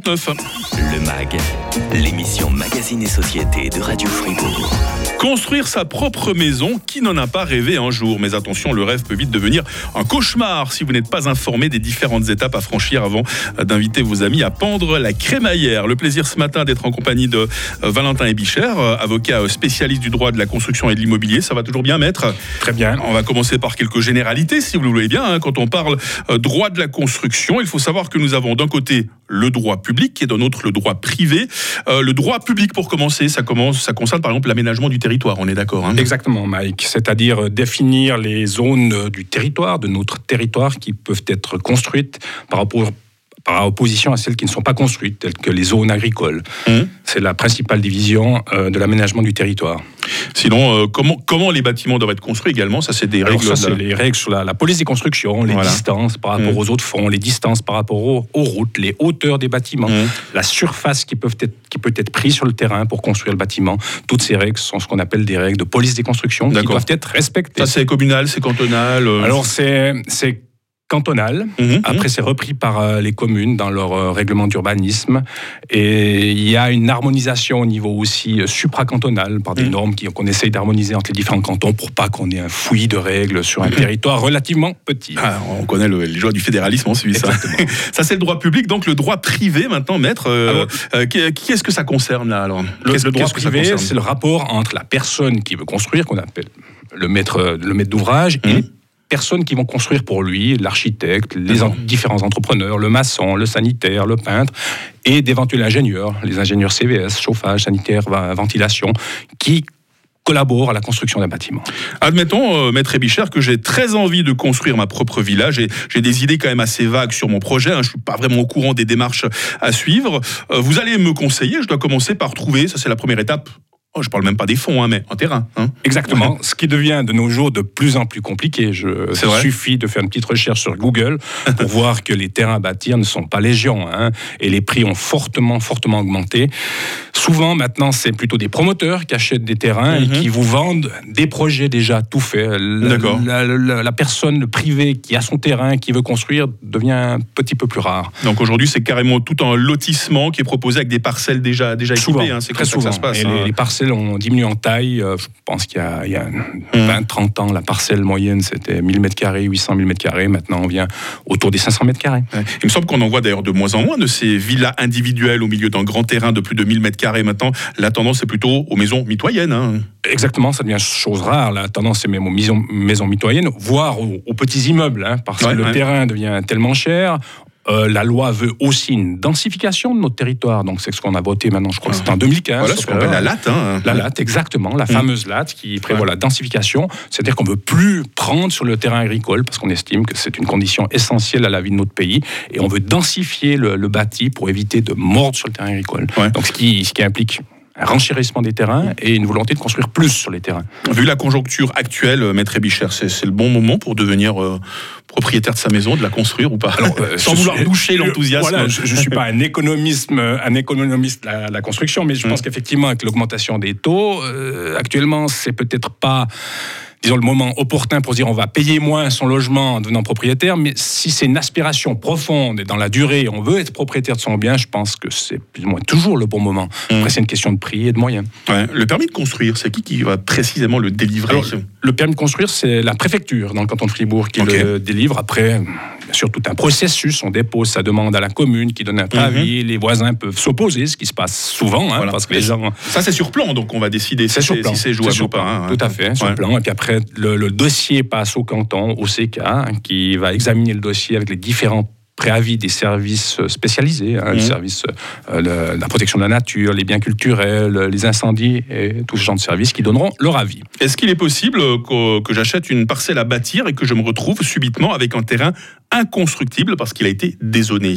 39. Le MAG, l'émission Magazine et Société de Radio Fribourg. Construire sa propre maison, qui n'en a pas rêvé un jour Mais attention, le rêve peut vite devenir un cauchemar si vous n'êtes pas informé des différentes étapes à franchir avant d'inviter vos amis à pendre la crémaillère. Le plaisir ce matin d'être en compagnie de euh, Valentin Ebicher, euh, avocat euh, spécialiste du droit de la construction et de l'immobilier. Ça va toujours bien, maître? Très bien. On va commencer par quelques généralités, si vous le voulez bien. hein. Quand on parle droit de la construction, il faut savoir que nous avons d'un côté le droit public et d'un autre le droit privé. Euh, le droit public, pour commencer, ça, commence, ça concerne par exemple l'aménagement du territoire, on est d'accord hein Exactement, Mike. C'est-à-dire euh, définir les zones euh, du territoire, de notre territoire, qui peuvent être construites par rapport par opposition à celles qui ne sont pas construites, telles que les zones agricoles. Mmh. C'est la principale division euh, de l'aménagement du territoire. Sinon, euh, comment, comment les bâtiments doivent être construits également Ça, c'est des Alors règles. ça, de c'est la- les règles sur la, la police des constructions, les Voilà. distances par rapport Mmh. aux autres fonds, les distances par rapport aux, aux routes, les hauteurs des bâtiments, Mmh. la surface qui, peuvent être, qui peut être prise sur le terrain pour construire le bâtiment. Toutes ces règles sont ce qu'on appelle des règles de police des constructions qui doivent être respectées. Ça, c'est communal, c'est cantonal. euh, Alors c'est cantonal. mhm, Après, c'est repris par euh, les communes dans leur euh, règlement d'urbanisme. Et il y a une harmonisation au niveau aussi euh, supracantonal par des Mhm. normes qu'on essaye d'harmoniser entre les différents cantons pour pas qu'on ait un fouillis de règles sur un Mhm. territoire relativement petit. Ah, on connaît le- les joies du fédéralisme en Suisse. Exactement. Ça, c'est le droit public. Donc, le droit privé, maintenant, maître, euh, euh, qui- qui est-ce que ça concerne, là, alors Le, le droit ça privé, c'est le rapport entre la personne qui veut construire, qu'on appelle le maître, le maître d'ouvrage, et personnes qui vont construire pour lui, l'architecte, les en- différents entrepreneurs, le maçon, le sanitaire, le peintre, et d'éventuels ingénieurs, les ingénieurs CVS, chauffage, sanitaire, ventilation, qui collaborent à la construction d'un bâtiment. Admettons, euh, maître Ebicher, que j'ai très envie de construire ma propre villa. J'ai j'ai des idées quand même assez vagues sur mon projet. hein. Je suis pas vraiment au courant des démarches à suivre. Euh, vous allez me conseiller. Je dois commencer par trouver, ça c'est la première étape. Oh, je parle même pas des fonds, hein, mais un terrain. hein. Exactement. Ce qui devient de nos jours de plus en plus compliqué. Je, il suffit de faire une petite recherche sur Google pour voir que les terrains à bâtir ne sont pas légion hein, et les prix ont fortement, fortement augmenté. Souvent, maintenant, c'est plutôt des promoteurs qui achètent des terrains Mhm. et qui vous vendent des projets déjà tout faits. La- D'accord. La, la- la personne, le privé qui a son terrain, qui veut construire, devient un petit peu plus rare. Donc aujourd'hui, c'est carrément tout un lotissement qui est proposé avec des parcelles déjà, déjà équipées. hein. C'est très souvent. ça se passe. Et hein. les, les parcelles ont diminué en taille. Euh, Je pense qu'il y a, a Mmh. 20-30 ans, la parcelle moyenne, c'était 1000 m2, 800 000 m2. Maintenant, on vient autour des 500 m2. Ouais. Il me semble qu'on en voit d'ailleurs de moins en moins de ces villas individuelles au milieu d'un grand terrain de plus de 1000 carrés. Maintenant, la tendance est plutôt aux maisons mitoyennes. hein. Exactement, ça devient chose rare. La tendance est même aux maisons, maisons mitoyennes, voire aux, aux petits immeubles, hein, parce Ouais, que le terrain devient tellement cher. Euh, la loi veut aussi une densification de notre territoire. Donc, c'est ce qu'on a voté maintenant, je crois que c'était en 2015. Voilà ce qu'on appelle la latte. hein. La latte, exactement, la fameuse latte qui prévoit Ouais. la densification. C'est-à-dire qu'on ne veut plus prendre sur le terrain agricole parce qu'on estime que c'est une condition essentielle à la vie de notre pays et on veut densifier le, le bâti pour éviter de mordre sur le terrain agricole. Ouais. Donc, ce qui, ce qui implique un renchérissement des terrains et une volonté de construire plus sur les terrains. Vu la conjoncture actuelle, euh, Maître Ebicher, c'est c'est le bon moment pour devenir euh, propriétaire de sa maison, de la construire ou pas? Euh, Sans vouloir suis- doucher l'enthousiasme. Voilà, je ne suis pas un économiste, un économiste de la, la construction, mais je pense Mm. qu'effectivement, avec l'augmentation des taux, euh, actuellement, c'est peut-être pas disons, le moment opportun pour dire on va payer moins son logement en devenant propriétaire, mais si c'est une aspiration profonde et dans la durée, on veut être propriétaire de son bien, je pense que c'est plus ou moins toujours le bon moment. Mm. Après, c'est une question de prix et de moyens. Ouais. Le permis de construire, c'est qui qui va précisément le délivrer Alors, le permis de construire, c'est la préfecture dans le canton de Fribourg qui le délivre. Après, bien sûr, tout un processus. On dépose sa demande à la commune qui donne un préavis. Les voisins peuvent s'opposer, ce qui se passe souvent, hein, Voilà. parce que les gens. Ça, c'est sur plan, donc on va décider si C'est si jouable sur ou pas. plan, hein. Tout à fait, sur plan. Et puis après, le, le dossier passe au canton, au CK, hein, qui va examiner le dossier avec les différents préavis des services spécialisés, hein, Mhm. les services euh, le- la protection de la nature, les biens culturels, les incendies et tout ce genre de services qui donneront leur avis. Est-ce qu'il est possible que, que j'achète une parcelle à bâtir et que je me retrouve subitement avec un terrain inconstructible parce qu'il a été dézoné?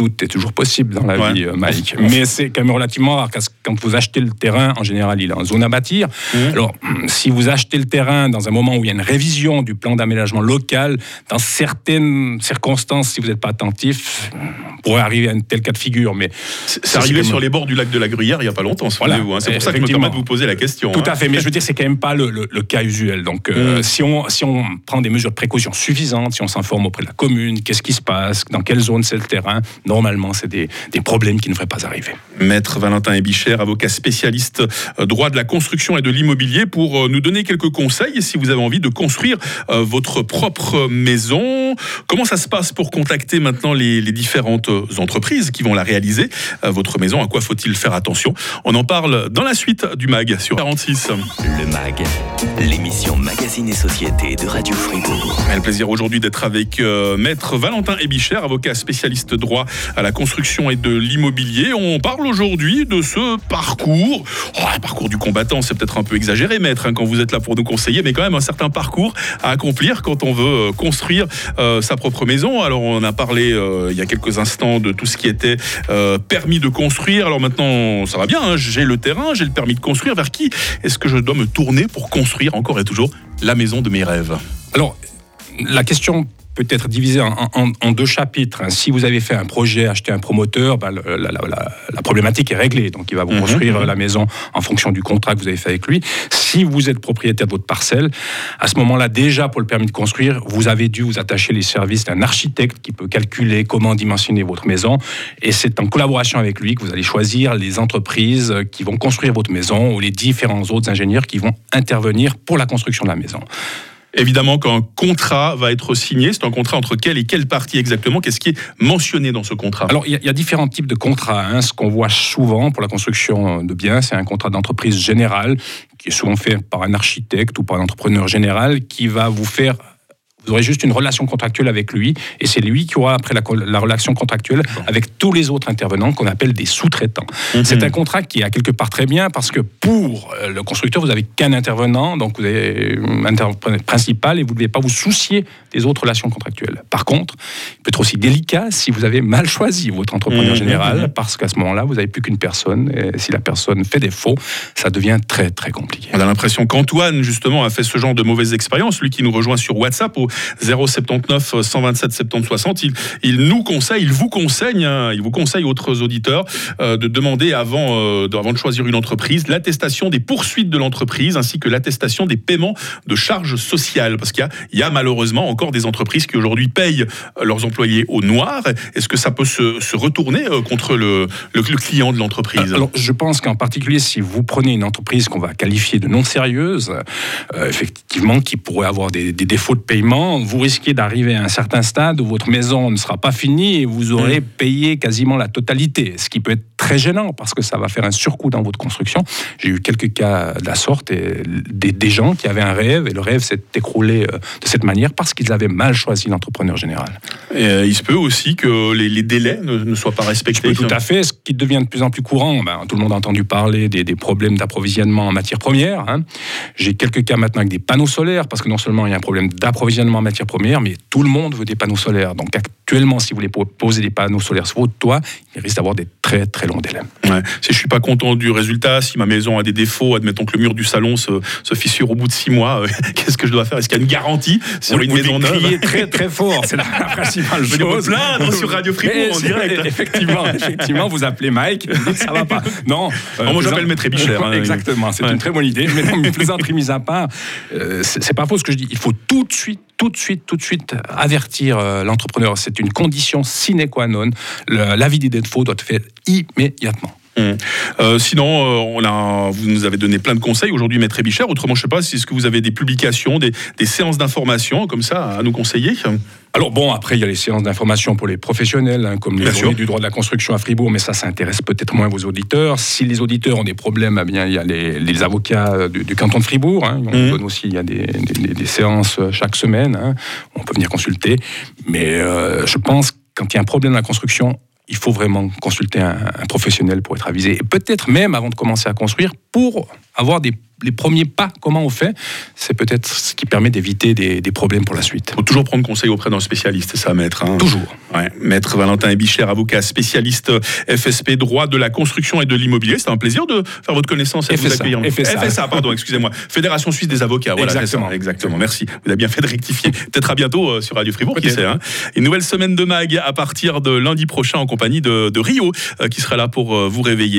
Tout est toujours possible dans la Ouais. vie, euh, Mike. Mais c'est quand même relativement rare. parce que Quand vous achetez le terrain, en général, il est en zone à bâtir. Alors, hum, si vous achetez le terrain dans un moment où il y a une révision du plan d'aménagement local, dans certaines circonstances, si vous n'êtes pas attentif, on pourrait arriver à un tel cas de figure. Mais C'est arrivé sur les bords du lac de la Gruyère il n'y a pas longtemps, Voilà. souvenez-vous, hein. C'est pour ça que je me permets de vous poser la question. Tout hein. à fait, mais je veux dire, c'est quand même pas le, le- le cas usuel. Donc, euh, Mm. si, on, si on prend des mesures de précaution suffisantes, si on s'informe auprès de la commune, qu'est-ce qui se passe, dans quelle zone c'est le terrain, normalement, c'est des, des, problèmes qui ne devraient pas arriver. Maître Valentin Ebicher, avocat spécialiste euh, droit de la construction et de l'immobilier, pour euh, nous donner quelques conseils si vous avez envie de construire euh, votre propre maison. Comment ça se passe pour contacter maintenant les, les différentes entreprises qui vont la réaliser, votre maison? À quoi faut-il faire attention? On en parle dans la suite du MAG sur 46. Le MAG, l'émission Magazine et Société de Radio Fribourg. On a le plaisir aujourd'hui d'être avec Maître Valentin Ebicher, avocat spécialiste droit à la construction et de l'immobilier. On parle aujourd'hui de ce parcours. Oh, parcours du combattant, c'est peut-être un peu exagéré, maître, hein, quand vous êtes là pour nous conseiller, mais quand même un certain parcours à accomplir quand on veut euh, construire euh, sa propre maison. Alors, on a parlé euh, il y a quelques instants de tout ce qui était permis de construire. Alors maintenant, ça va bien, hein, j'ai le terrain, j'ai le permis de construire. Vers qui est-ce que je dois me tourner pour construire encore et toujours la maison de mes rêves? Alors, la question peut être divisé en, deux chapitres. Si vous avez fait un projet, acheté un promoteur, bah, la, problématique est réglée. Donc, il va vous mhm, construire mhm. la maison en fonction du contrat que vous avez fait avec lui. Si vous êtes propriétaire de votre parcelle, à ce moment-là, déjà pour le permis de construire, vous avez dû vous attacher les services d'un architecte qui peut calculer comment dimensionner votre maison. Et c'est en collaboration avec lui que vous allez choisir les entreprises qui vont construire votre maison ou les différents autres ingénieurs qui vont intervenir pour la construction de la maison. Évidemment, quand un contrat va être signé, c'est un contrat entre quelle et quelle partie exactement Qu'est-ce qui est mentionné dans ce contrat? Alors, il y, a différents types de contrats. Hein. Ce qu'on voit souvent pour la construction de biens, c'est un contrat d'entreprise générale qui est souvent fait par un architecte ou par un entrepreneur général qui va vous faire vous aurez juste une relation contractuelle avec lui, et c'est lui qui aura après la, relation contractuelle avec tous les autres intervenants qu'on appelle des sous-traitants. Mhm. C'est un contrat qui est à quelque part très bien parce que pour euh, le constructeur, vous n'avez qu'un intervenant, donc vous avez un intervenant principal et vous ne devez pas vous soucier des autres relations contractuelles. Par contre, il peut être aussi délicat si vous avez mal choisi votre entrepreneur mhm. général, parce qu'à ce moment-là, vous n'avez plus qu'une personne, et si la personne fait défaut, ça devient très très compliqué. On a l'impression qu'Antoine, justement, a fait ce genre de mauvaises expériences, lui qui nous rejoint sur WhatsApp au 079 127 70 60. Il, il nous conseille, il vous conseille, hein, il vous conseille autres auditeurs euh, de demander avant, euh, avant de choisir une entreprise l'attestation des poursuites de l'entreprise ainsi que l'attestation des paiements de charges sociales parce qu'il y, y, a malheureusement encore des entreprises qui aujourd'hui payent leurs employés au noir. Est-ce que ça peut se, se retourner euh, contre le, le, client de l'entreprise? Alors je pense qu'en particulier si vous prenez une entreprise qu'on va qualifier de non sérieuse, effectivement qui pourrait avoir des, des défauts de paiement vous risquez d'arriver à un certain stade où votre maison ne sera pas finie et vous aurez mm. payé quasiment la totalité, ce qui peut être très gênant parce que ça va faire un surcoût dans votre construction. J'ai eu quelques cas de la sorte et des, gens qui avaient un rêve et le rêve s'est écroulé euh, de cette manière parce qu'ils avaient mal choisi l'entrepreneur général. Euh, il se peut aussi que les, délais ne, soient pas respectés. Tout à fait, ce qui devient de plus en plus courant. Ben, tout le monde a entendu parler des, problèmes d'approvisionnement en matières premières. Hein. J'ai quelques cas maintenant avec des panneaux solaires parce que non seulement il y a un problème d'approvisionnement en matières premières, mais tout le monde veut des panneaux solaires. Donc actuellement, si vous voulez poser des panneaux solaires sur votre toit, il risque d'avoir des très très longs délais. Si je suis pas content du résultat, si ma maison a des défauts, admettons que le mur du salon se, fissure au bout de six mois, euh, qu'est-ce que je dois faire? Est-ce qu'il y a une garantie sur une maison neuve? très très fort, c'est la principale je chose. plaindre sur Radio Fribourg en direct. Effectivement, effectivement, vous appelez Mike, ça va pas. Non, euh, moi j'appelle Maître Bicher. Hein, exactement, c'est une très bonne idée. Mais non, plaisanterie mise à part, euh, c'est pas faux ce que je dis. Il faut tout de suite tout de suite, tout de suite avertir euh, l'entrepreneur. C'est une condition sine qua non. L'avis des défauts doit être fait immédiatement. Hum. Euh, sinon, euh, on a, vous nous avez donné plein de conseils aujourd'hui, Maître Bichère. Autrement, je ne sais pas, si est-ce que vous avez des publications, des, séances d'information comme ça à nous conseiller? Alors bon, après, il y a les séances d'information pour les professionnels, hein, comme les journées du droit de la construction à Fribourg, mais ça, ça intéresse peut-être moins vos auditeurs. Si les auditeurs ont des problèmes, eh bien, il y a les, avocats du, canton de Fribourg. Hein. on hum. donne aussi, il y a des, séances chaque semaine. Hein. on peut venir consulter. Mais euh, je pense, quand il y a un problème dans la construction, il faut vraiment consulter un, professionnel pour être avisé. Et peut-être même avant de commencer à construire, pour avoir des les premiers pas, comment on fait, c'est peut-être ce qui permet d'éviter des, problèmes pour la suite. Il faut toujours prendre conseil auprès d'un spécialiste, ça, maître. Hein. Toujours. Maître Valentin Ebicher, avocat spécialiste FSP, droit de la construction et de l'immobilier. C'est un plaisir de faire votre connaissance et de vous accueillir. FSA. pardon, excusez-moi. Fédération Suisse des avocats. Voilà, exactement. exactement. Merci. Vous avez bien fait de rectifier. Peut-être à bientôt euh, sur Radio Fribourg, qui sait. Hein. Une nouvelle semaine de MAG à partir de lundi prochain en compagnie de, Rio, euh, qui sera là pour euh, vous réveiller.